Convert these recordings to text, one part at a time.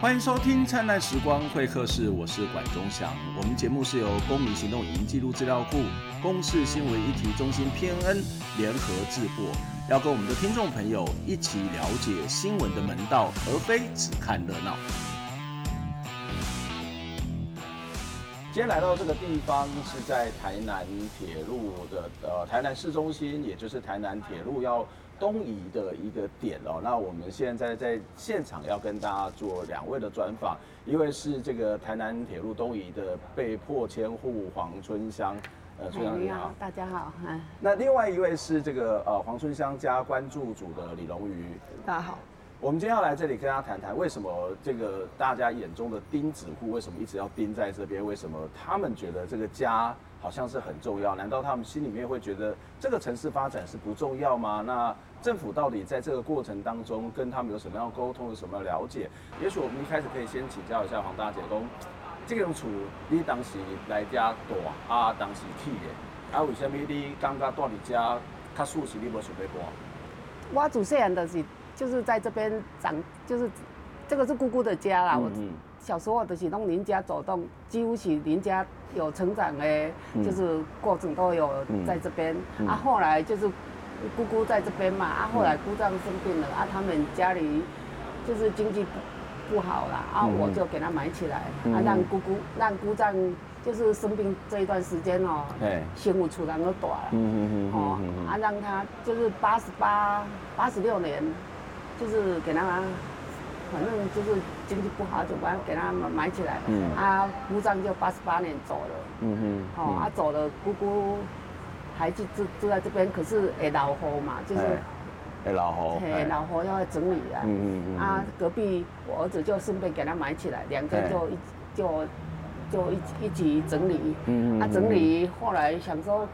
欢迎收听《灿烂时光会客室》，我是管中祥。我们节目是由公民行动影音记录资料库、公视新闻议题中心 PNN 联合制播，要跟我们的听众朋友一起了解新闻的门道，而非只看热闹。今天来到这个地方是在台南铁路的呃台南市中心，也就是台南铁路要东移的一个点哦，那我们现在在现场要跟大家做两位的专访，一位是这个台南铁路东移的被迫迁户黄春香，呃，春香你好，大家好，那另外一位是这个呃黄春香加关注组的李龙瑜，大家好。我们今天要来这里跟大家谈谈，为什么这个大家眼中的钉子户为什么一直要钉在这边？为什么他们觉得这个家好像是很重要？难道他们心里面会觉得这个城市发展是不重要吗？那政府到底在这个过程当中跟他们有什么样沟通，有什么了解？也许我们一开始可以先请教一下黄大姐，说这个厝你当时来家大啊，当时起的啊，为什么你感觉住在家较舒适，你无想要搬？我自细汉就是。就是在这边长，就是这个是姑姑的家啦。我小时候都是从邻家走动，几乎是邻家有成长的，就是过程都有在这边。啊，后来就是姑姑在这边嘛，啊，后来姑丈生病了，啊，他们家里就是经济不不好啦，啊，我就给他买起来，啊，让姑姑让姑丈就是生病这一段时间哦，先不出来那么短了，嗯嗯哦，啊，让他就是八十八八十六年。就是给他，反正就是经济不好，就把给他买起来。嗯。啊，姑丈就八十八年走了。嗯哼。哦，啊走了，姑姑还住住住在这边，可是会老户嘛，就是。会老户。嘿老户要整理啊。嗯嗯嗯。啊，隔壁我儿子就顺便给他买起来，两个就一就就一一起整理。嗯嗯。啊，整理后来想说，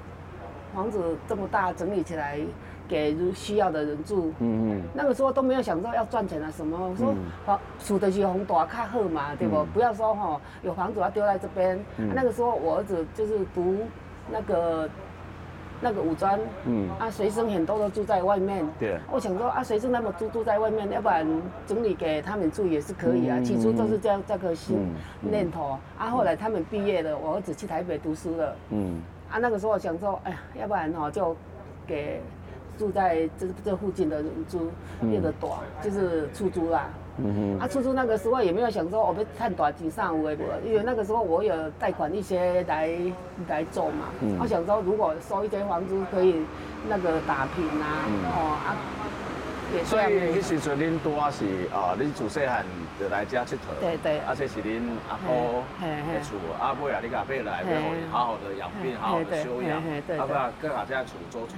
房子这么大，整理起来。给需要的人住，嗯嗯，那个时候都没有想到要赚钱啊什么，我说房住的是房大较好嘛，对不？不要说哈，有房子要丢在这边。那个时候我儿子就是读那个那个五专，嗯，啊，学生很多都住在外面。对。我想说啊，学生那么住住在外面，要不然整理给他们住也是可以啊。起初都是这样这个心念头，啊，后来他们毕业了，我儿子去台北读书了，嗯，啊，那个时候我想说，哎呀，要不然哈就给。住在这这附近的人租，那个短就是出租啦。嗯哼。啊，出租那个时候也没有想说我们探短几上微博，因为那个时候我有贷款一些来来做嘛。嗯。我想说如果收一间房租可以那个打平啊，哦啊。所以那时阵恁拄啊是啊，恁自细汉就来遮佚佗。对对。而且是恁阿婆的厝，阿妹啊，你甲买来，要互伊好好的养病，好好的休养，阿不啊，搁下遮厝租厝。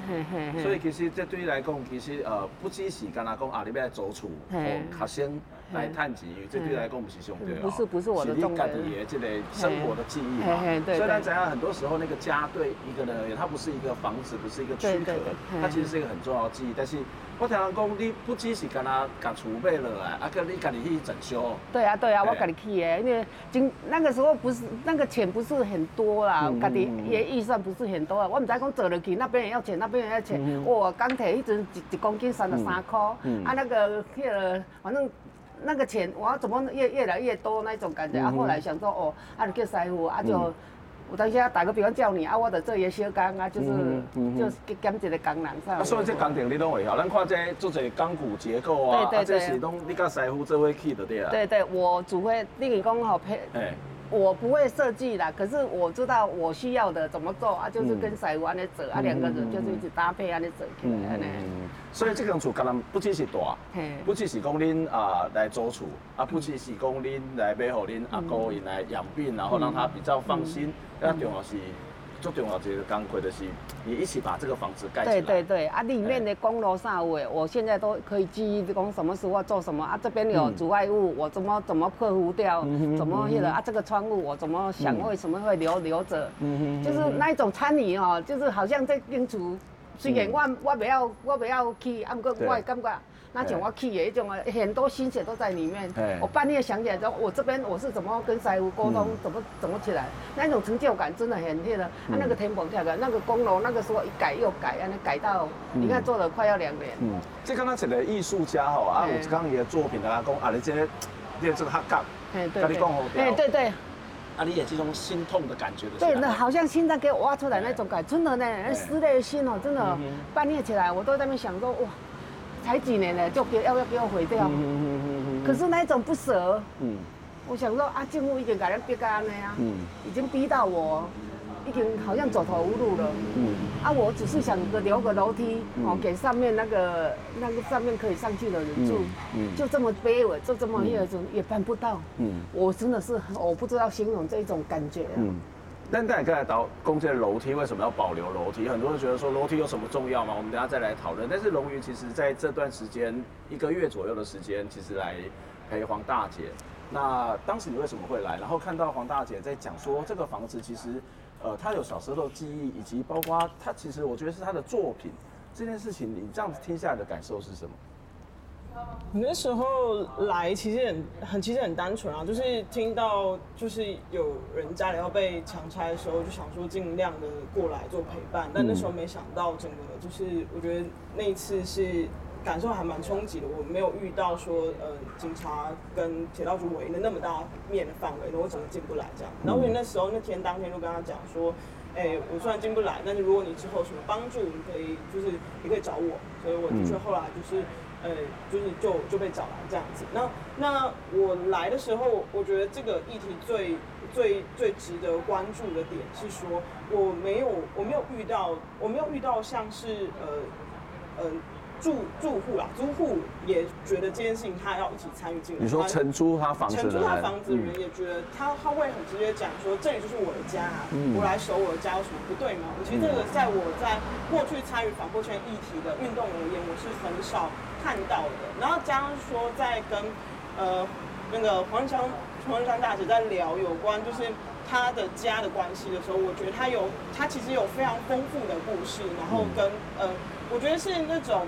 所以其实这对你来讲，其实呃，不只是干那讲啊，你要来租厝，学生来趁钱，这对你来讲不是上对不是不是我的重点。你自己的这个生活的记忆嘛。虽然怎样，很多时候那个家对一个人而言，它不是一个房子，不是一个躯壳，它其实是一个很重要的记忆，但是。我听人讲，你不只是跟他把厝买落来，啊，跟你家己去整修。对啊，对啊，我家己去的，因为今那个时候不是那个钱不是很多啦，家己也预算不是很多啊。我唔知讲走了去那边也要钱，那边也要钱。哇，钢铁一直一一公斤三十三块，啊，那个那个反正那个钱，我怎么越越来越多那种感觉。啊，后来想说，哦，啊，叫师傅，啊就。我等下打个比方叫你啊，我得做一小工啊，就是就是减一个工人上。啊，所以这工程你都会晓，咱看这做这钢骨结构啊，对对对，这是拢你甲师傅做伙去的对啊。对对，我只会你跟讲好配。哎。我不会设计啦，可是我知道我需要的怎么做啊，就是跟师傅安尼做啊，两个人就是一直搭配安尼做起来安尼。所以这间厝可能不只是大，不只是讲恁啊来租厝，啊不只是讲恁来买互恁阿哥因来养病，然后让他比较放心，啊重要是。最重要这个工课的是，你一起把这个房子盖起来。对对对，啊，里面的公楼上位，我现在都可以记忆，讲什么时候做什么啊。这边有阻碍物，我怎么怎么克服掉，怎么那个啊，这个窗户我怎么想为什么会留留着，嗯就是那一种参与哦，就是好像在叮嘱。虽然我我不要我不要去，啊，不过我也感觉。那像我去的一种啊，很多心血都在里面。我半夜想起来之后，我这边我是怎么跟师傅沟通，怎么怎么起来，那种成就感真的很厉害。啊，那个天棚跳的，那个公楼，那个时候一改又改，啊，那改到你看做了快要两年。嗯，这刚刚讲的艺术家哈，啊，我刚刚也作品的阿公啊，你这你这个他干，哎对，跟你讲好哎对对。啊，你也这种心痛的感觉的。对，那好像心脏给我挖出来那种感，真的呢，撕裂的心哦，真的，半夜起来我都在那边想说，哇，才几年呢，就给要不要给我毁掉？可是那一种不舍，嗯，我想说啊，政府已经给人逼干了呀，嗯，已经逼到我。已经好像走投无路了。嗯。啊，我只是想个留个楼梯，哦，给上面那个那个上面可以上去的人住。嗯。就这么卑微，就这么一种也办不到。嗯。我真的是我不知道形容这种感觉。嗯。但刚才刚才到攻击楼梯，为什么要保留楼梯？很多人觉得说楼梯有什么重要吗？我们等下再来讨论。但是龙云其实在这段时间一个月左右的时间，其实来陪黄大姐。那当时你为什么会来？然后看到黄大姐在讲说这个房子其实。呃，她有小时候的记忆，以及包括她其实我觉得是她的作品这件事情，你这样子听下来的感受是什么？那时候来其实很很其实很单纯啊，就是听到就是有人家里要被强拆的时候，就想说尽量的过来做陪伴，但那时候没想到整个就是我觉得那一次是。感受还蛮冲击的，我没有遇到说，呃，警察跟铁道局围的那么大面的范围，那我怎么进不来这样？然后因为那时候那天当天就跟他讲说，哎、欸，我虽然进不来，但是如果你之后有什么帮助，你可以就是你可以找我，所以我的确后来就是，呃，就是就就被找来这样子。那那我来的时候，我觉得这个议题最最最值得关注的点是说，我没有我没有遇到我没有遇到像是呃呃。住住户啦，租户也觉得这件事情他要一起参与进来。你说承租他房子，承租他房子的人也觉得他他会很直接讲说，这里就是我的家啊，嗯、我来守我的家有什么不对吗？我其实这个在我在过去参与反迫迁议题的运动而言，我是很少看到的。然后加上说在跟呃那个黄日香黄日香大姐在聊有关就是他的家的关系的时候，我觉得他有他其实有非常丰富的故事，然后跟、嗯、呃，我觉得是那种。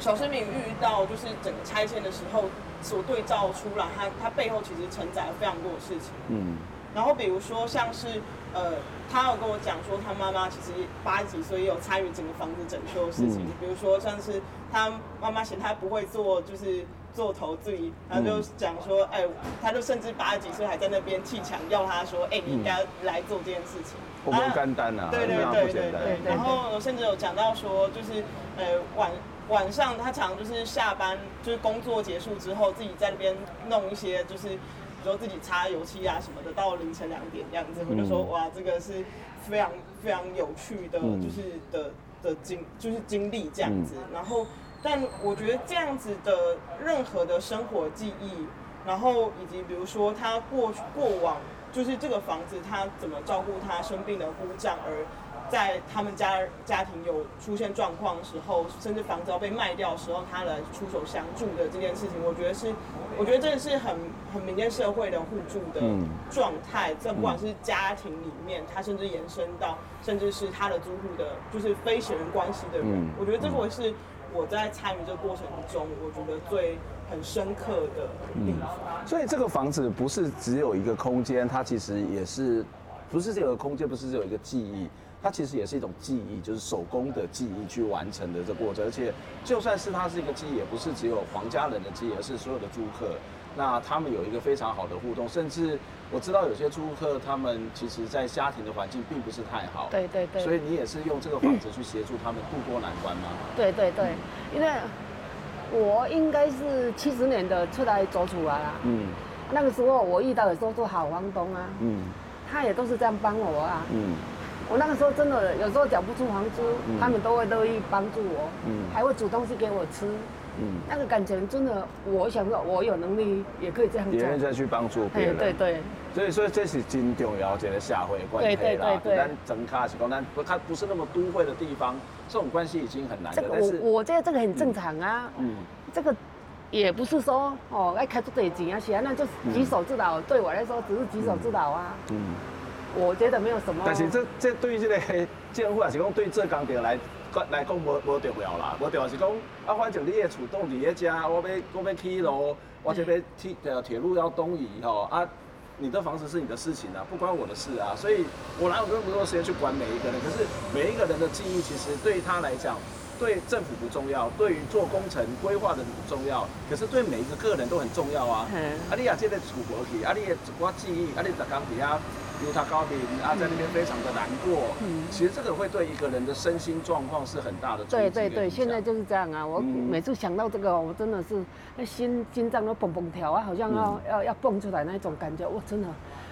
小市民遇到就是整个拆迁的时候，所对照出来，他他背后其实承载了非常多的事情。嗯，然后比如说像是呃，他有跟我讲说，他妈妈其实八十几岁也有参与整个房子整修的事情。嗯、比如说像是他妈妈嫌他不会做，就是做投资，他就讲说，哎、欸，他就甚至八十几岁还在那边砌墙，要他说，哎、欸，你应该来做这件事情。不简单啊，对对对对对，对。然后甚至有讲到说，就是呃晚。晚上他常就是下班，就是工作结束之后，自己在那边弄一些，就是比如说自己擦油漆啊什么的，到凌晨两点这样子，我就说哇，这个是非常非常有趣的，就是的的经就是经历这样子。然后，但我觉得这样子的任何的生活记忆，然后以及比如说他过过往，就是这个房子他怎么照顾他生病的姑丈而。在他们家家庭有出现状况的时候，甚至房子要被卖掉的时候，他来出手相助的这件事情，我觉得是，我觉得这是很很民间社会的互助的状态。这不管是家庭里面，他甚至延伸到，甚至是他的租户的，就是非血缘关系的人，我觉得这会是我在参与这个过程中，我觉得最很深刻的地方。所以这个房子不是只有一个空间，它其实也是，不是这个空间，不是只有一个记忆。它其实也是一种记忆，就是手工的记忆去完成的这过程，而且就算是它是一个记忆，也不是只有皇家人的记忆，而是所有的租客。那他们有一个非常好的互动，甚至我知道有些租客他们其实在家庭的环境并不是太好。对对对。所以你也是用这个房子去协助他们渡过难关吗？对对对，因为我应该是七十年的出来走出来啊。嗯。那个时候我遇到的都是好房东啊。嗯。他也都是这样帮我啊。嗯。我那个时候真的有时候缴不出房租，嗯、他们都会乐意帮助我，嗯、还会煮东西给我吃。嗯、那个感情真的，我想说，我有能力也可以这样做。别人再去帮助别人，对对。所以说这是真重要，这个社会关系啦。但整卡是讲，但不，它不是那么都会的地方，这种关系已经很难了。但是我我觉得这个很正常啊。嗯。这个也不是说哦，要开出多少钱啊，那就举手之劳。嗯、对我来说，只是举手之劳啊。嗯。我觉得没有什么，但是这这对于这个政府还是讲对这工程来来讲无无重要啦，无重要是讲啊，反正你的厝栋你的家，我要我要起楼，或者要铁呃铁路要东移吼啊，你的房子是你的事情啊，不关我的事啊，所以我哪有那么多时间去管每一个人？可是每一个人的记忆，其实对他来讲。对政府不重要，对于做工程规划的人不重要，可是对每一个个人都很重要啊。嗯。啊，你啊，这个出国去，啊，你也我记忆，啊，你在工底下犹他高平，啊，在那边非常的难过。嗯。其实这个会对一个人的身心状况是很大的。对对对，现在就是这样啊！我每次想到这个，我真的是那心心脏都蹦蹦跳啊，好像要、嗯、要要蹦出来那种感觉。我真的，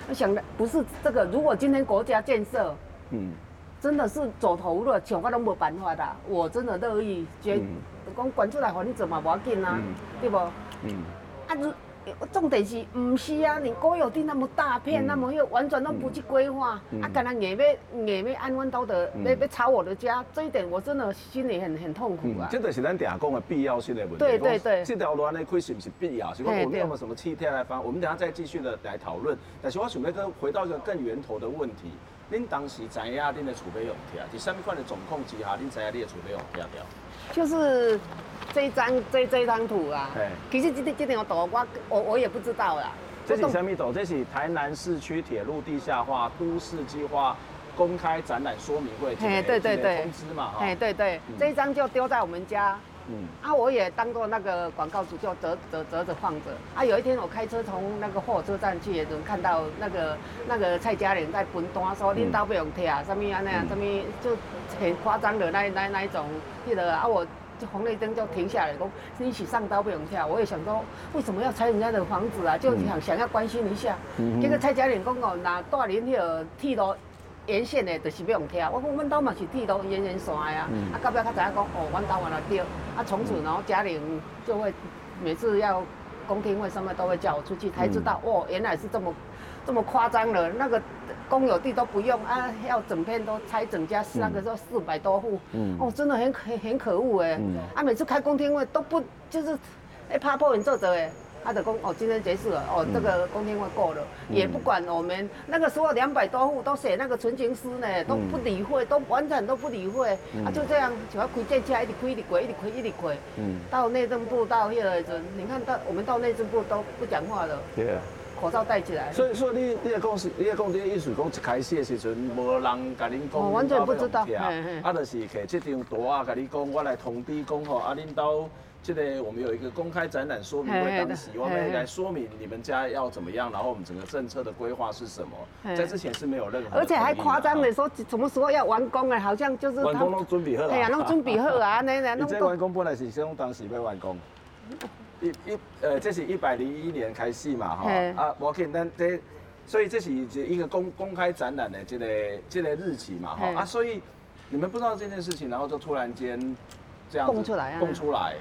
我想的不是这个。如果今天国家建设，嗯。真的是走投无路，想法都没办法啦。我真的乐意，觉得讲管出来互你做嘛，不要紧啊，嗯、对不？嗯。啊，重点是，不是啊？你国有地那么大片，嗯、那么又完全都不去规划，嗯、啊，干那硬要硬要安稳到的，要要炒我的家，这一点我真的心里很很痛苦啊。这个是咱嗲讲的必要性的问题。对对对。这条路安尼开是不是必要？是讲我们有没有什么替代来方？我们等下再继续的来讨论。但是我想要跟回到一个更源头的问题。您当时知影恁的储备用掉，是什么款的总控之下，恁知影恁的储备用掉掉？就是这一张这这张图啊。对。其实这这这张图我我我也不知道啦。这是什么图？这是台南市区铁路地下化都市计划公开展览说明会。哎，对对对。通知嘛，哈。哎，对对。这一张就丢在我们家。嗯，啊，我也当过那个广告主，就折折折着放着。啊，有一天我开车从那个火车站去，也能看到那个那个蔡佳玲在分单，说恁刀不用贴啊，什么啊那样，什么就很夸张的那那那一种，记得啊，我就红绿灯就停下来，说一起上刀不用贴。我也想说，为什么要拆人家的房子啊？就想想要关心一下。嗯。结果蔡佳玲讲哦，那大林那个铁路。沿线的，就是不用听。我讲，阮兜嘛是铁路沿线线呀。啊，到尾才知影讲，哦，阮兜原来对。啊，从此然后家里就会每次要公听会什么都会叫我出去，才知道哦，原来是这么这么夸张了。那个公有地都不用啊，要整片都拆整家，那个时候四百多户。嗯。哦，真的很很很可恶哎。嗯。啊，每次开公听会都不就是，哎，怕破人做者哎。他的公哦，今天结束了哦，这个公听会过了，嗯、也不管我们那个时候两百多户都写那个存情诗呢，都不理会，都完全都不理会，嗯、啊就这样就要开这车，一直开一直开一直开一直开，嗯，到内政部到那个你看到我们到内政部都不讲话了，对啊，口罩戴起来。所以说你你也公司，你的公司意思讲一开始的时阵，无人甲恁讲，我完全不知道，啊，就是摕这张图啊，甲你讲，我来通知讲吼，啊，恁兜。这个我们有一个公开展览说明会，当时我们来说明你们家要怎么样，然后我们整个政策的规划是什么，在之前是没有任何，而且还夸张的说什么时候要完工啊，好像就是完工都准备好了，哎呀，都准备好啊，那那你这完工本来是想当时要完工，一一呃，这是一百零一年开始嘛，哈啊，我看但这，所以这是一个公公开展览的这个这个日期嘛，哈啊，所以你们不知道这件事情，然后就突然间。这样供出来，供出来，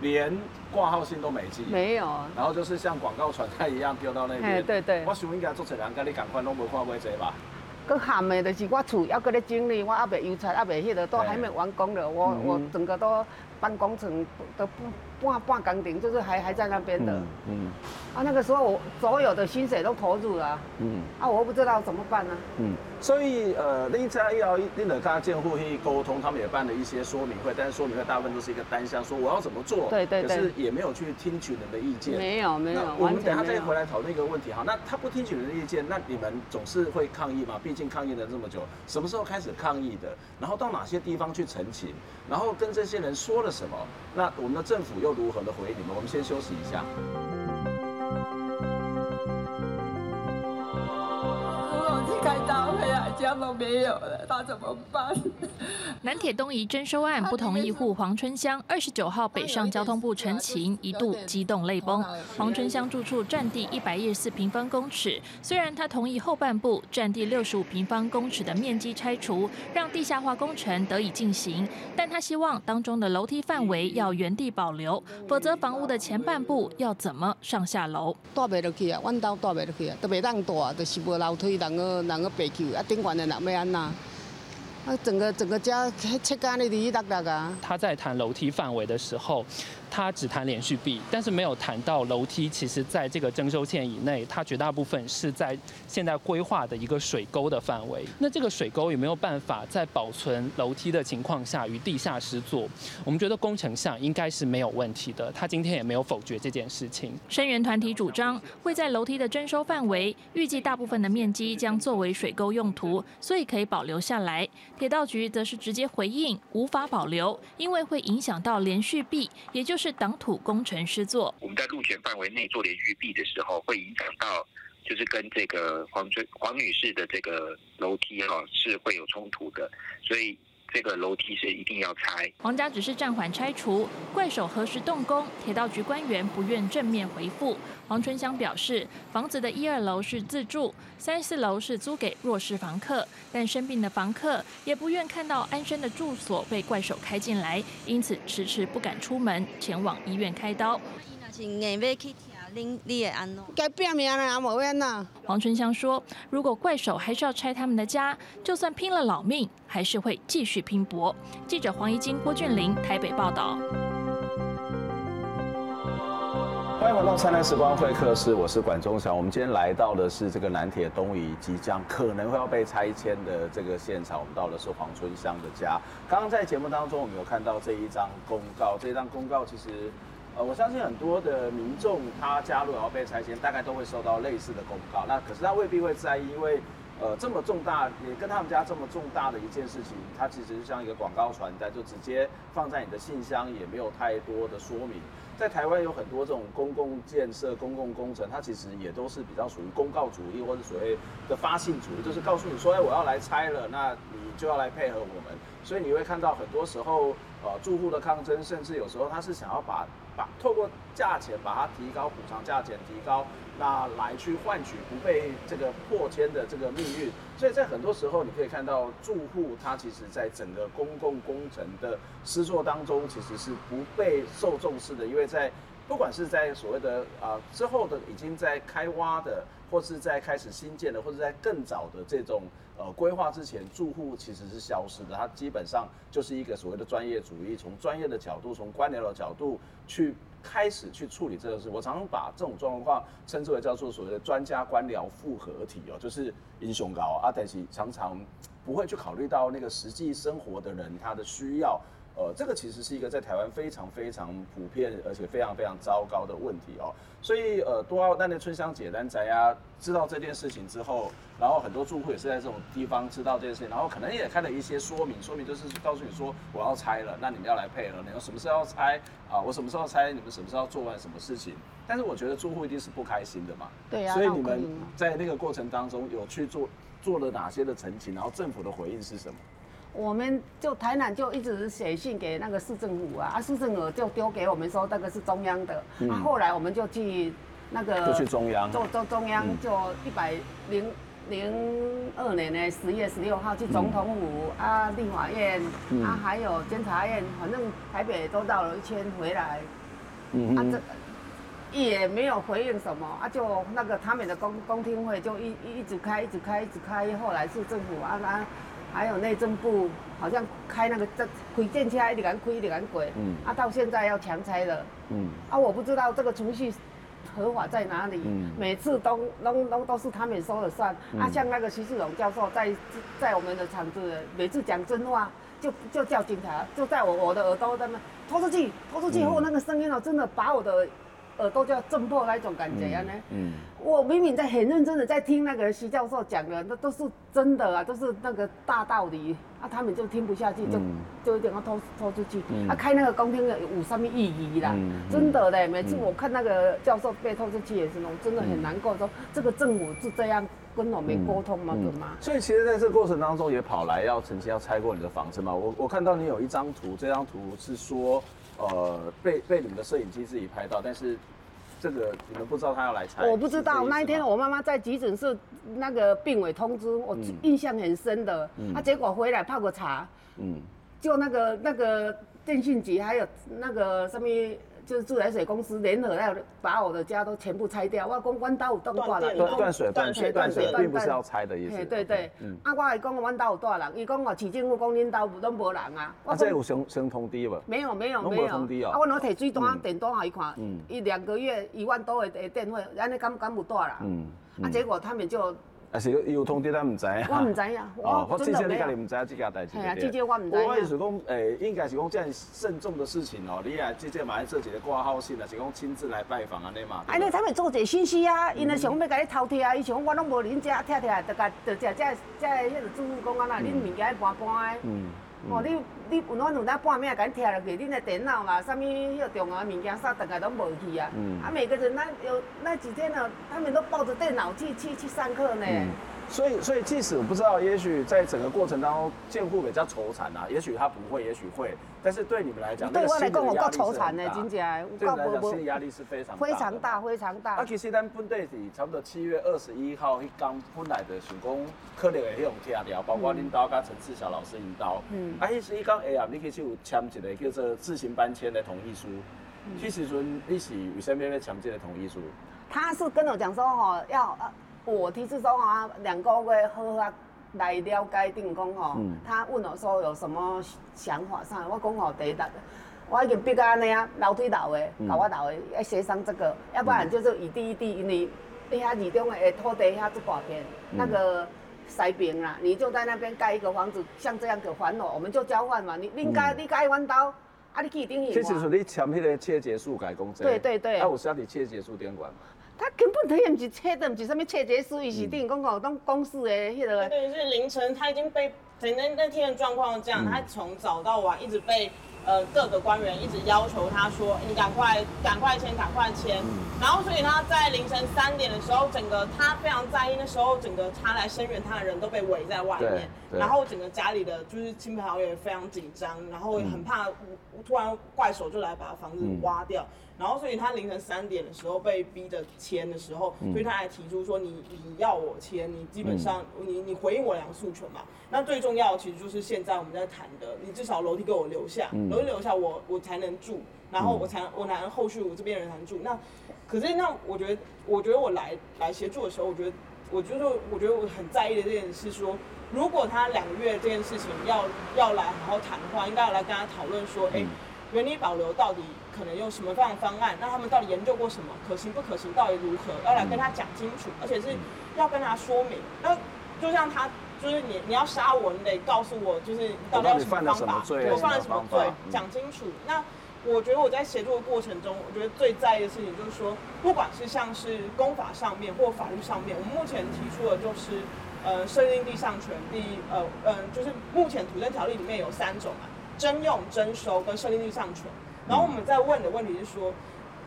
连挂号信都没寄，没有，然后就是像广告传单一样丢到那边。对对，我想应该做成人，跟你赶快弄不看过这吧。搁喊的，就是我厝要搁咧整理，我还没油漆，还没迄个，都还没完工的，我我整个都办工程都不。半半岗顶就是还还在那边的，嗯，嗯。啊，那个时候我所有的薪水都投入了，嗯，啊，我不知道怎么办呢，嗯，所以呃，另家要另的跟建户去沟通，他们也办了一些说明会，但是说明会大部分都是一个单向，说我要怎么做，对对对，可是也没有去听取人的意见，没有没有，我们等下再回来讨论一个问题哈，那他不听取人的意见，那你们总是会抗议嘛？毕竟抗议了这么久，什么时候开始抗议的？然后到哪些地方去陈情？然后跟这些人说了什么？那我们的政府又如何的回应你们？我们先休息一下。都没有了，他怎么办？南铁东移征收案不同意户黄春香二十九号北上交通部陈情，一度激动泪崩。黄春香住处占地一百一十四平方公尺，虽然他同意后半部占地六十五平方公尺的面积拆除，让地下化工程得以进行，但他希望当中的楼梯范围要原地保留，否则房屋的前半部要怎么上下楼？落去啊，落去啊，都袂当是无楼梯，人个人个爬去啊，顶悬的人要安那？啊，整个整个家切干的滴滴答答啊！他在谈楼梯范围的时候。他只谈连续壁，但是没有谈到楼梯。其实，在这个征收线以内，它绝大部分是在现在规划的一个水沟的范围。那这个水沟有没有办法在保存楼梯的情况下与地下室做？我们觉得工程上应该是没有问题的。他今天也没有否决这件事情。声援团体主张会在楼梯的征收范围，预计大部分的面积将作为水沟用途，所以可以保留下来。铁道局则是直接回应无法保留，因为会影响到连续壁，也就是是挡土工程师作。我们在路权范围内做连续壁的时候，会影响到，就是跟这个黄春黄女士的这个楼梯哈是会有冲突的，所以。这个楼梯是一定要拆。皇家只是暂缓拆除，怪手何时动工？铁道局官员不愿正面回复。黄春香表示，房子的一二楼是自住，三四楼是租给弱势房客，但生病的房客也不愿看到安身的住所被怪手开进来，因此迟迟不敢出门前往医院开刀。该变命了，阿冤呐！黄春香说：“如果怪手还是要拆他们的家，就算拼了老命，还是会继续拼搏。”记者黄怡晶、郭俊霖台北报道。欢迎回到灿烂时光会客室，我是管中祥。我们今天来到的是这个南铁东移即将可能会要被拆迁的这个现场，我们到的是黄春香的家。刚刚在节目当中，我们有看到这一张公告，这一张公告其实。呃，我相信很多的民众，他加入然后被拆迁，大概都会收到类似的公告。那可是他未必会在意，因为呃这么重大，也跟他们家这么重大的一件事情，它其实就像一个广告传单，就直接放在你的信箱，也没有太多的说明。在台湾有很多这种公共建设、公共工程，它其实也都是比较属于公告主义或者所谓的发信主义，就是告诉你说，哎，我要来拆了，那你就要来配合我们。所以你会看到很多时候，呃，住户的抗争，甚至有时候他是想要把。把透过价钱把它提高，补偿价钱提高，那来去换取不被这个破迁的这个命运。所以在很多时候，你可以看到住户他其实在整个公共工程的施作当中，其实是不被受重视的，因为在不管是在所谓的啊、呃、之后的已经在开挖的，或是在开始新建的，或者在更早的这种。呃，规划之前，住户其实是消失的，它基本上就是一个所谓的专业主义，从专业的角度，从官僚的角度去开始去处理这个事。我常常把这种状况称之为叫做所谓的专家官僚复合体哦，就是英雄高啊，但是常常不会去考虑到那个实际生活的人他的需要。呃，这个其实是一个在台湾非常非常普遍，而且非常非常糟糕的问题哦。所以呃，多奥那的春香姐单宅啊，知道这件事情之后，然后很多住户也是在这种地方知道这件事情，然后可能也开了一些说明，说明就是告诉你说我要拆了，那你们要来配合，你们什么时候要拆啊？我什么时候拆？你们什么时候要做完什么事情？但是我觉得住户一定是不开心的嘛。对呀、啊。所以你们在那个过程当中有去做做了哪些的澄清？然后政府的回应是什么？我们就台南就一直写信给那个市政府啊，啊市政府就丢给我们说那个是中央的，嗯、啊后来我们就去那个就去中央，就就中央就一百零零二年的十月十六号去总统府、嗯、啊立法院、嗯、啊还有监察院，反正台北都绕了一圈回来，嗯啊这也没有回应什么啊就那个他们的公公听会就一一一直开一直开一直开，后来市政府啊啊。还有内政部好像开那个这开建车一直敢开一直敢过，嗯，啊到现在要强拆了，嗯，啊我不知道这个程序合法在哪里，嗯，每次都都都都是他们说了算，嗯、啊像那个徐世荣教授在在我们的场子每次讲真话就就叫警察就在我我的耳朵在那拖出去拖出去后那个声音哦真的把我的。耳朵就要震破那种感觉呀呢。嗯，我明明在很认真的在听那个徐教授讲的，那都是真的啊，都是那个大道理啊，他们就听不下去，就就一定要拖拖出去。啊，开那个公听的有什么意义啦？真的嘞，每次我看那个教授被拖出去也是，我真的很难过，说这个政府是这样跟我们沟通吗？对吗？所以其实在这个过程当中也跑来要曾经要拆过你的房子嘛。我我看到你有一张图，这张图是说。呃，被被你们的摄影机自己拍到，但是这个你们不知道他要来拆。我不知道，那一天我妈妈在急诊室那个病危通知，我印象很深的。嗯、啊，结果回来泡个茶，嗯，就那个那个电信局还有那个什么。就是自来水公司联合要把我的家都全部拆掉，我讲阮家有冻大人，断水断水断水，并不是要拆的意思。对对，嗯，啊，我还讲阮家有大人，伊讲哦，市政府讲恁家都无人啊。啊，这有先先通知无？没有没有没有。通知哦。啊，我攞提水单电单给伊看，伊两个月一万多的的电费，安尼敢敢有大人？嗯。啊，结果他们就还是有通知咱唔知啊？我唔知啊，哦，我真的没有。你家己唔知这件代志。系啊，这件我唔知。我意思讲，诶，应该是讲这样慎重的事情哦。你啊，这件马上做一个挂号信啊，是讲亲自来拜访安尼嘛。安尼才会做一个信息啊，因为想要甲你偷听啊，伊想我拢无恁遮听听，就甲就食这这迄个主妇讲啊啦，恁物件搬搬诶。嗯。哦，你你有哪有哪半暝甲你拆落去，恁的电脑啦，啥物迄个重要物件啥，大概拢无去啊。嗯。啊，每个人那有那几天呢，他们都抱着电脑去去去上课呢。所以，所以即使我不知道，也许在整个过程当中，健护比较愁惨啊，也许他不会，也许会，但是对你们来讲，对我来讲，我够愁惨的，真正，对我来讲，心理压力是非常非常大，非常大。啊，其实咱本地是差不多七月二十一号，一刚本来的想讲可能会用听掉，包括领导跟陈志晓老师领导。嗯。啊，迄时一刚哎呀，你可以去有签一个叫做自行搬迁的同意书。嗯。其实说你是为什么要签这个同意书？他是跟我讲说，哦，要我提示说啊，两个月好好来了解定讲吼，他问我说有什么想法上，我讲吼，第一，我已经逼到安尼啊，楼梯楼的，搞我倒的要协商这个，要不然就是以第一地，因为你遐二中的土地遐这大片，那个西边啦，你就在那边盖一个房子，像这样子还我，我们就交换嘛，你你盖你盖弯刀，啊你去顶去。其实说你签迄个切结书改公证，对对对，啊有写伫切结书点管嘛。他根本他也不是切的，不是什么切结书，伊是等于讲，当公司的迄个。对，是凌晨，他已经被，那那天的状况这样，他从早到晚一直被呃各个官员一直要求他说，你赶快赶快签，赶快签。然后所以他在凌晨三点的时候，整个他非常在意，那时候整个他来声援他的人都被围在外面，然后整个家里的就是亲朋好友也非常紧张，然后也很怕突然怪手就来把房子挖掉。然后，所以他凌晨三点的时候被逼着签的时候，所以他还提出说：“你你要我签，你基本上你你回应我两个诉求嘛。那最重要其实就是现在我们在谈的，你至少楼梯给我留下，楼梯留下我我才能住，然后我才我才能后续我这边人才能住。那可是那我觉得，我觉得我来来协助的时候，我觉得我就是我觉得我很在意的这件事说，如果他两个月这件事情要要来好好谈的话，应该要来跟他讨论说，哎。”原地保留到底可能用什么样的方案？那他们到底研究过什么？可行不可行？到底如何？要来跟他讲清楚，而且是要跟他说明。那就像他，就是你，你要杀我，你得告诉我，就是你到底要什么方法？我犯了什么罪？讲清楚。那我觉得我在协助的过程中，我觉得最在意的事情就是说，不管是像是公法上面或法律上面，我们目前提出的就是，呃，设定地上权，第一，呃，嗯、呃，就是目前土地条例里面有三种嘛。征用、征收跟设定地上权，然后我们在问的问题是说，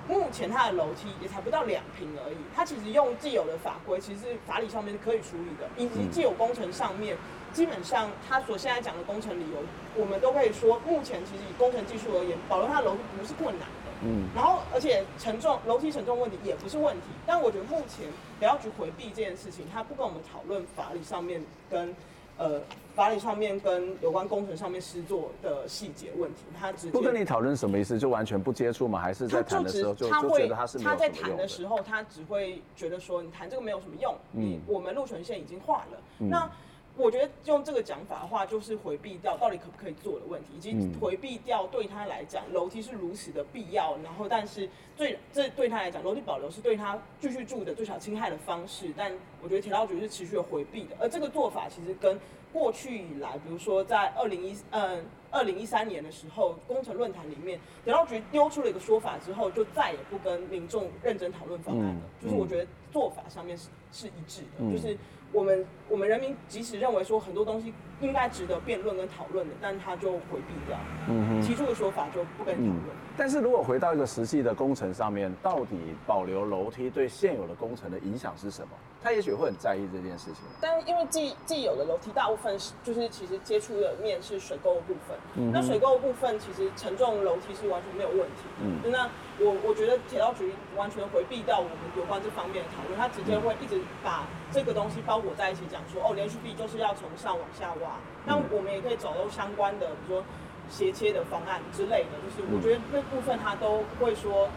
目前它的楼梯也才不到两平而已，它其实用既有的法规，其实法理上面是可以处理的，以及既有工程上面，基本上它所现在讲的工程理由，我们都可以说，目前其实以工程技术而言，保留它的楼梯不是困难的。嗯，然后而且承重楼梯承重问题也不是问题，但我觉得目前不要去回避这件事情，他不跟我们讨论法理上面跟。呃，法理上面跟有关工程上面施作的细节问题，他直接不跟你讨论什么意思，就完全不接触吗？还是在谈的时候就就觉得他是他在谈的时候，他只会觉得说你谈这个没有什么用，嗯，我们路权线已经画了，嗯、那。我觉得用这个讲法的话，就是回避掉到底可不可以做的问题，以及回避掉对他来讲楼梯是如此的必要，然后但是最这对他来讲楼梯保留是对他继续住的最小侵害的方式，但我觉得铁道局是持续的回避的，而这个做法其实跟过去以来，比如说在二零一嗯二零一三年的时候工程论坛里面，铁道局丢出了一个说法之后，就再也不跟民众认真讨论方案了，就是我觉得做法上面是是一致的，就是。我们我们人民即使认为说很多东西应该值得辩论跟讨论的，但他就回避掉，嗯哼，提出的说法就不跟你讨论。嗯。但是如果回到一个实际的工程上面，到底保留楼梯对现有的工程的影响是什么？他也许会很在意这件事情。但因为既既有的楼梯大部分是就是其实接触的面是水沟的部分，嗯，那水沟的部分其实承重楼梯是完全没有问题，嗯，那我我觉得铁道局完全回避掉我们有关这方面的讨论，他直接会一直把这个东西包裹在一起讲说，哦，连续壁就是要从上往下挖，那我们也可以找到相关的，比如说斜切的方案之类的，就是我觉得那部分他都会说，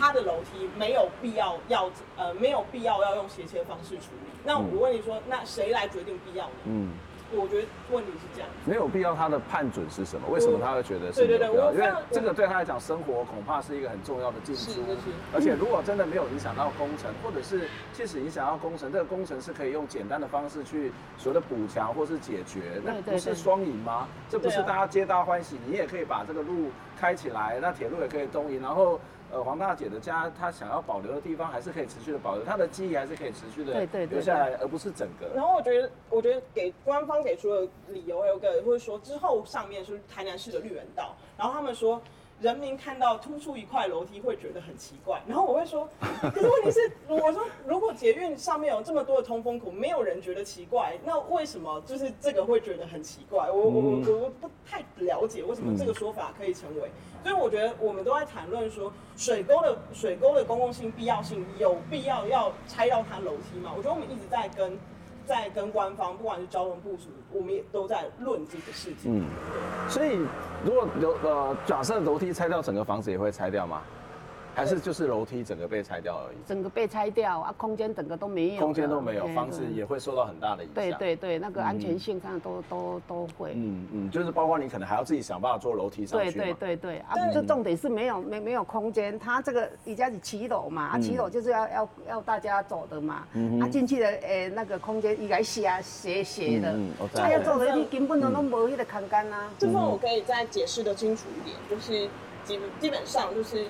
他的楼梯没有必要要呃没有必要要用斜切方式处理。那我问你说，那谁来决定必要呢？嗯。我觉得问题是这样。没有必要，他的判准是什么？为什么他会觉得是没有必要？对对对，因为这个对他来讲，生活恐怕是一个很重要的进出。而且如果真的没有影响到工程，或者是即使影响到工程，这个工程是可以用简单的方式去所谓的补强或是解决，那不是双赢吗？这不是大家皆大欢喜？你也可以把这个路开起来，那铁路也可以东移，然后。呃，黄大姐的家，她想要保留的地方还是可以持续的保留，她的记忆还是可以持续的留下来，而不是整个。然后我觉得，我觉得给官方给出的理由有个，或者说之后上面是台南市的绿园道，然后他们说。人民看到突出一块楼梯会觉得很奇怪，然后我会说，可是问题是，我说如果捷运上面有这么多的通风口，没有人觉得奇怪，那为什么就是这个会觉得很奇怪？我我我我不太了解为什么这个说法可以成为，所以我觉得我们都在谈论说水沟的水沟的公共性必要性，有必要要拆掉它楼梯吗？我觉得我们一直在跟。在跟官方，不管是交通部署，我们也都在论这个事情。嗯，所以如果楼呃，假设楼梯拆掉，整个房子也会拆掉吗？还是就是楼梯整个被拆掉而已，整个被拆掉啊，空间整个都没有，空间都没有，房子也会受到很大的影响。对对对，那个安全性上都都都会。嗯嗯，就是包括你可能还要自己想办法坐楼梯上去。对对对对，啊，这重点是没有没没有空间，它这个一家是骑楼嘛，啊，骑楼就是要要要大家走的嘛，嗯啊，进去的诶那个空间应该斜斜斜的，他要走楼梯根本都都没有那个空间啊。这份我可以再解释的清楚一点，就是基基本上就是。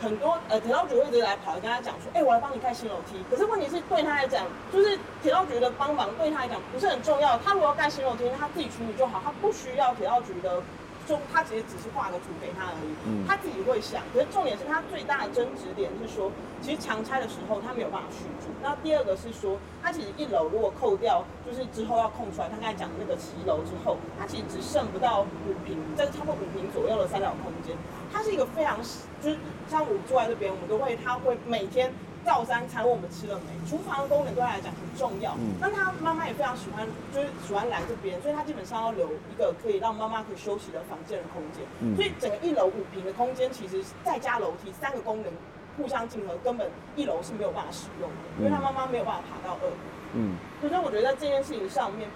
很多呃铁道局会直接来跑，跟他讲说，哎、我来帮你盖新楼梯。可是问题是对他来讲，就是铁道局的帮忙对他来讲不是很重要。他如果盖新楼梯，他自己处理就好，他不需要铁道局的。就他其实只是画个图给他而已，嗯、他自己会想。可是重点是他最大的争执点是说，其实强拆的时候他没有办法续住。那第二个是说，他其实一楼如果扣掉，就是之后要空出来，他刚才讲的那个骑楼之后，他其实只剩不到五平，在差不多五平左右的三角空间。它是一个非常，就是像我坐在这边，我们都会，他会每天。照三餐问我们吃了没？厨房的功能对他来讲很重要。嗯那、嗯、他妈妈也非常喜欢，就是喜欢来这边，所以他基本上要留一个可以让妈妈可以休息的房间的空间。嗯、所以整个一楼五平的空间，其实再加楼梯三个功能互相竞合，根本一楼是没有办法使用的，因为他妈妈没有办法爬到二楼。嗯，所以我觉得在这件事情上面，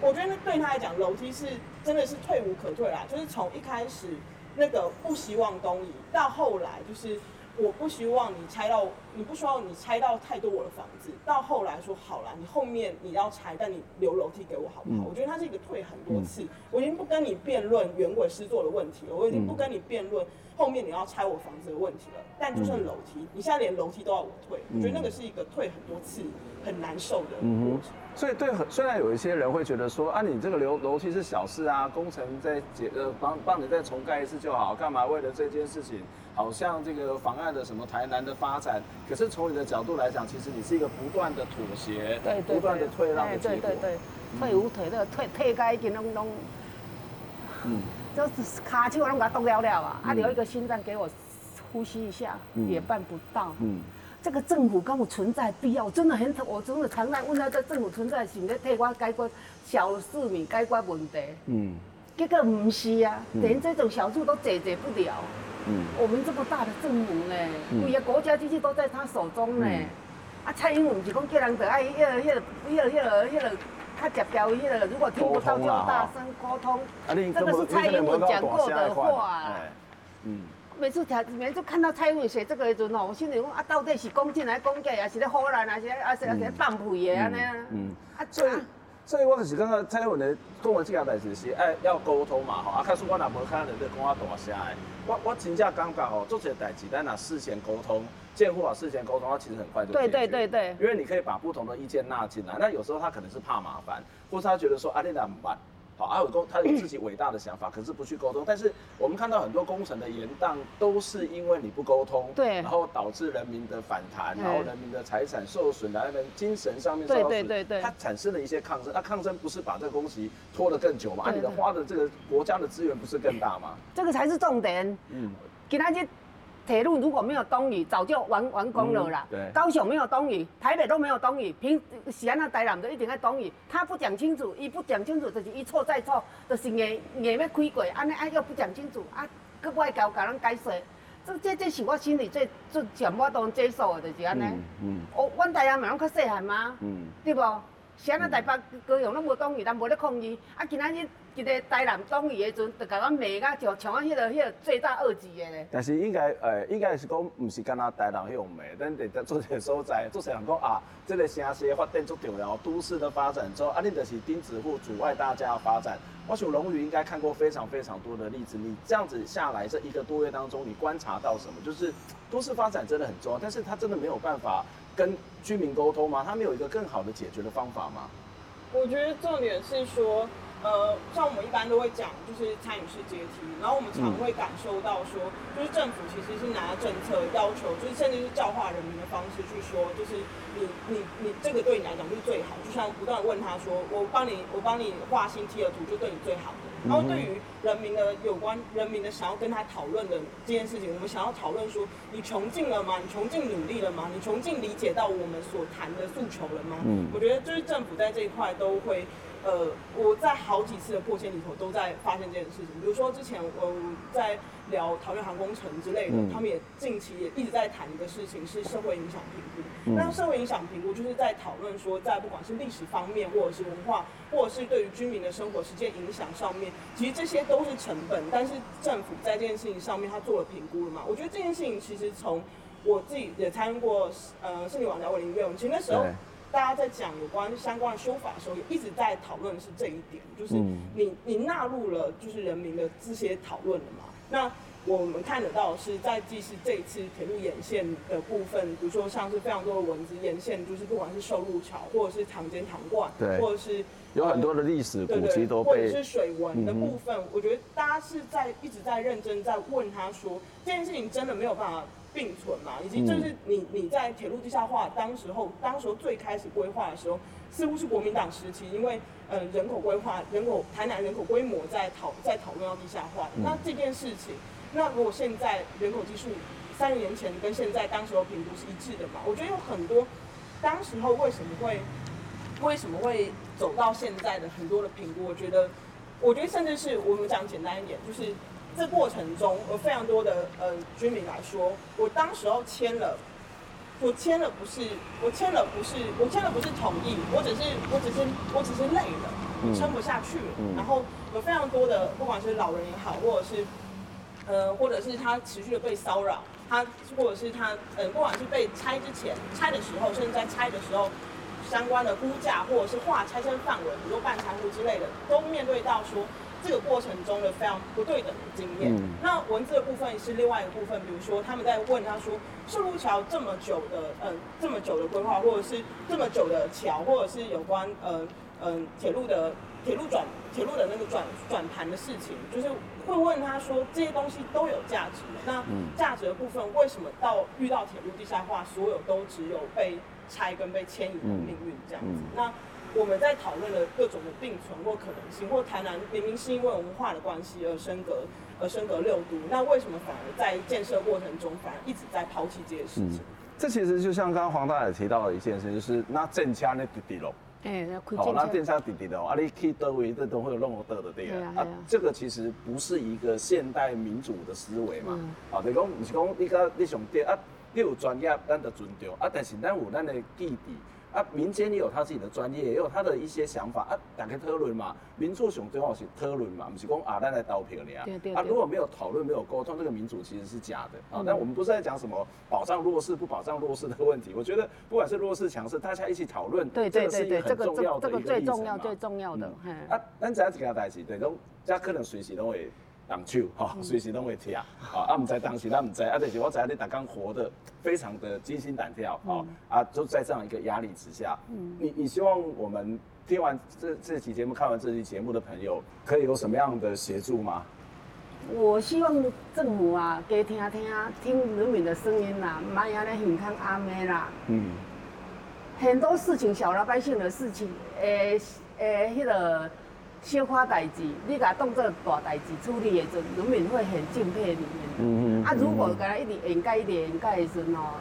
我觉得对他来讲，楼梯是真的是退无可退啦。就是从一开始那个不希望东移，到后来就是。我不希望你拆到，你不希望你拆到太多我的房子。到后来说好了，你后面你要拆，但你留楼梯给我好不好？嗯、我觉得它是一个退很多次。嗯、我已经不跟你辩论原轨施作的问题了，我已经不跟你辩论后面你要拆我房子的问题了。但就算楼梯，嗯、你现在连楼梯都要我退，我觉得那个是一个退很多次很难受的过程。嗯所以对，虽然有一些人会觉得说啊，你这个楼楼梯是小事啊，工程再解呃帮帮你再重盖一次就好，干嘛为了这件事情，好像这个妨碍了什么台南的发展？可是从你的角度来讲，其实你是一个不断的妥协，对不断的退让的结果。对对对，退无退的退退该已经拢拢，嗯，就是卡丘拢给他动了了啊，嗯、啊留一个心脏给我呼吸一下，嗯、也办不到，嗯。这个政府跟我存在必要，真的很，我真的常常问他，这政府存在是在替我解决小市民解决问题。嗯，结果不是啊，连这种小事都解决不了。嗯，我们这么大的政府呢，整个国家机器都在他手中呢。啊，蔡英文不是讲叫人得爱，迄个、迄个、迄个、迄个、迄个，他讲标语，迄个如果听不到就大声沟通。这个是蔡英文讲过的话。嗯。每次听，每次看到蔡英文写这个的时候，我心里讲啊，到底是讲真还是讲假，还是咧唬人，还是还是还是放屁的安尼啊？嗯，啊，所以所以我就是感觉蔡英文的讲的这件代志是哎要沟通嘛吼，啊，可是我若无看到你讲啊大声的，我我真正感觉吼，做这个代志咱若事先沟通，建户啊事先沟通，它其实很快就。对对对对。因为你可以把不同的意见纳进来，那有时候他可能是怕麻烦，或是他觉得说啊你哪办？好，阿伟公他有自己伟大的想法，可是不去沟通。但是我们看到很多工程的延宕，都是因为你不沟通，对，然后导致人民的反弹，然后人民的财产受损，然后人精神上面受损，对对对，他产生了一些抗争。那抗争不是把这个东西拖得更久吗？啊，你的花的这个国家的资源不是更大吗？这个才是重点。嗯，给他去。铁路如果没有东移，早就完完工了啦。对，高雄没有东移，台北都没有东移，平西安那台南都一定要东移。他不讲清楚，一不讲清楚就是一错再错，就是硬硬要开过，安尼啊又不讲清楚啊，搁不爱搞搞人解释。这这这是我心里最最全部都接受的，就是安尼。嗯。我阮台南嘛拢较细汉吗？嗯。对不？啥那台北高雄拢无同意，但无咧抗议。啊，今仔日一个台南同意的阵，就甲阮骂甲像像我迄个迄个最大恶极的咧。但是应该诶、应该是讲，毋是干那台南迄种骂，咱得做些所在，做些人讲啊，这个城市的发展足重要，都市的发展之后，啊，你就是钉子户阻碍大家的发展。我想龙宇应该看过非常非常多的例子，你这样子下来这一个多月当中，你观察到什么？就是都市发展真的很重要，但是他真的没有办法跟居民沟通吗？他们有一个更好的解决的方法吗？我觉得重点是说，呃，像我们一般都会讲，就是参与式阶梯，然后我们常会感受到说，就是政府其实是拿政策要求，就是甚至是教化人民的方式去说，就是你你你这个对你来讲就是最好，就像不断问他说，我帮你我帮你画新梯的图，就对你最好。然后对于人民的有关人民的想要跟他讨论的这件事情，我们想要讨论说，你穷尽了吗？你穷尽努力了吗？你穷尽理解到我们所谈的诉求了吗？嗯，我觉得就是政府在这一块都会。呃，我在好几次的破线里头都在发现这件事情。比如说之前我在聊桃园航空城之类的，嗯、他们也近期也一直在谈一个事情，是社会影响评估。嗯、那社会影响评估就是在讨论说，在不管是历史方面，或者是文化，或者是对于居民的生活实践影响上面，其实这些都是成本。但是政府在这件事情上面，他做了评估了嘛？我觉得这件事情其实从我自己也参与过，呃，市民网聊委员会，我们其实那时候。大家在讲有关相关的修法的时候，也一直在讨论是这一点，就是你你纳入了就是人民的这些讨论了嘛？那我们看得到是在即使这一次铁路沿线的部分，比如说像是非常多的文字沿线，就是不管是受路桥或者是长间塘贯，对，或者是有很多的历史古迹都被，或者是水文的部分，我觉得大家是在一直在认真在问他说，这件事情真的没有办法。并存嘛，以及就是你你在铁路地下化当时候，当时候最开始规划的时候，似乎是国民党时期，因为呃人口规划、人口台南人口规模在讨在讨论要地下化。那这件事情，那如果现在人口基数三十年前跟现在当时候评估是一致的嘛？我觉得有很多当时候为什么会为什么会走到现在的很多的评估，我觉得我觉得甚至是我们讲简单一点，就是。这过程中，有非常多的呃居民来说，我当时候签了，我签了不是，我签了不是，我签了不是同意，我只是，我只是，我只是累了，撑不下去了。然后有非常多的，不管是老人也好，或者是呃，或者是他持续的被骚扰，他或者是他呃，不管是被拆之前、拆的时候，甚至在拆的时候，相关的估价或者是划拆迁范围，比如说半仓库之类的，都面对到说。这个过程中的非常不对等的经验。嗯、那文字的部分是另外一个部分，比如说他们在问他说，寿路桥这么久的，嗯、呃，这么久的规划，或者是这么久的桥，或者是有关，呃，嗯、呃，铁路的铁路转铁路的那个转转盘的事情，就是会问他说，这些东西都有价值。那价值的部分，为什么到遇到铁路地下化，所有都只有被拆跟被迁移的命运这样子？那我们在讨论了各种的并存或可能性，或台南明明是因为文化的关系而升格，而升格六都，那为什么反而在建设过程中反而一直在抛弃这些事情？嗯、这其实就像刚刚黄大爷提到的一件事，就是那正恰那滴滴咯，哎，好，那电商滴滴咯，啊，你去到位这都会有那么多的对啊，啊，这个其实不是一个现代民主的思维嘛，啊、嗯，你讲不是讲你讲你上电啊，你有专业，咱就尊重啊，但是咱有咱的基地。啊，民间也有他自己的专业，也有他的一些想法啊。大家讨论嘛，民主上最好是讨论嘛，不是讲啊，咱来投票呢。对对对。啊，如果没有讨论，没有沟通，这个民主其实是假的啊。嗯、但我们不是在讲什么保障弱势不保障弱势的问题。我觉得不管是弱势强势，大家一起讨论，对对对对，这个很重要的一个议程嘛。这个最重要最重要的。嗯、啊，咱这样子给他代志，对，都这可能随时都会。挡手哈，随时都会跳，啊，啊，毋知当时，他唔知，啊，但是我知你打刚活得非常的惊心胆跳，啊，啊，就在这样一个压力之下，嗯，你你希望我们听完这这期节目，看完这期节目的朋友，可以有什么样的协助吗？我希望政府啊，多听听听人民的声音啦，买下来很看阿妹啦，嗯，很多事情小老百姓的事情，诶诶，迄个。小花代志，你甲当做大代志处理的时阵，人民会很敬佩你们。嗯嗯。啊，如果甲他一直掩盖、一直掩盖的时阵哦，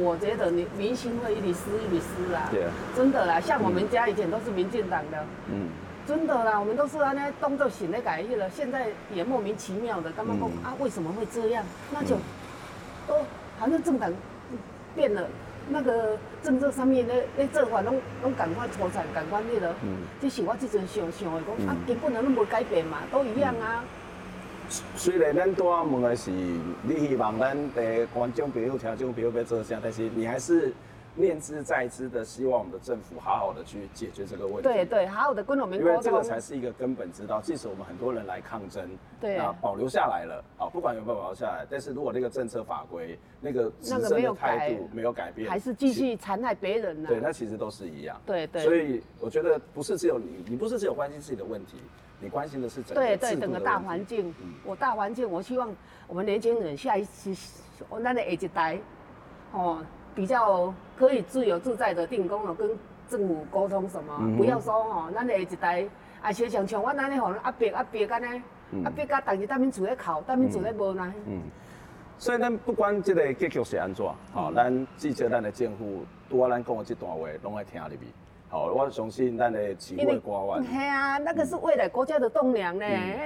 我觉得你民心会一直失、一直失啦。对啊。真的啦，像我们家以前都是民进党的。嗯。真的啦，我们都是安尼当做新的改去了，现在也莫名其妙的，刚刚讲啊，为什么会这样？那就，哦，好像政党变了。那个政策上面咧咧做法拢拢赶快脱产，赶快那个，嗯，这是我即阵想想的讲，嗯、啊，根本拢无改变嘛，都一样啊。嗯、虽然咱多问的是，你希望咱的观众朋友、听众朋友要做啥，但是你还是。念之在之的，希望我们的政府好好的去解决这个问题。对对，好好的跟我们沟通。因为这个才是一个根本之道。即使我们很多人来抗争，对啊，保留下来了啊，不管有没有保留下来，但是如果那个政策法规、那个执政的态度没有改变，还是继续残害别人呢？对，那其实都是一样。对对。所以我觉得不是只有你，你不是只有关心自己的问题，你关心的是整个对对整个大环境。嗯。我大环境，我希望我们年轻人下一次，我那的下一代，哦。比较可以自由自在的定工哦，跟政府沟通什么，嗯、不要说哦，咱的下一代啊，像像像我那里吼压迫压迫干呢，压迫甲大家当面厝咧哭，当面厝咧无呢。嗯，所以咱不管这个结局是安怎，吼、嗯，咱至少咱的政府，拄啊咱讲的这段话，拢爱听入去。好，我相信咱的企业官员。嘿啊，那个是未来国家的栋梁呢，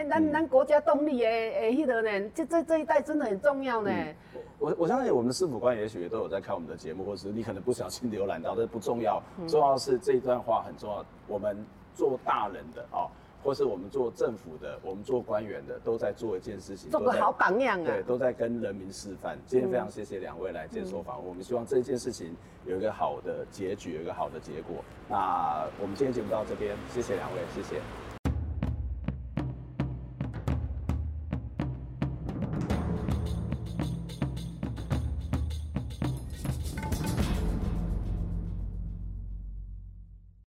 咱咱、嗯、国家动力的诶，迄个呢，这这这一代真的很重要呢。嗯我我相信我们的师傅官也许也都有在看我们的节目，或者是你可能不小心浏览到，这不重要，重要的是这一段话很重要。我们做大人的啊，或是我们做政府的，我们做官员的，都在做一件事情，做个好榜样啊。对，都在跟人民示范。今天非常谢谢两位来接受访问，我们希望这件事情有一个好的结局，有一个好的结果。那我们今天节目到这边，谢谢两位，谢谢。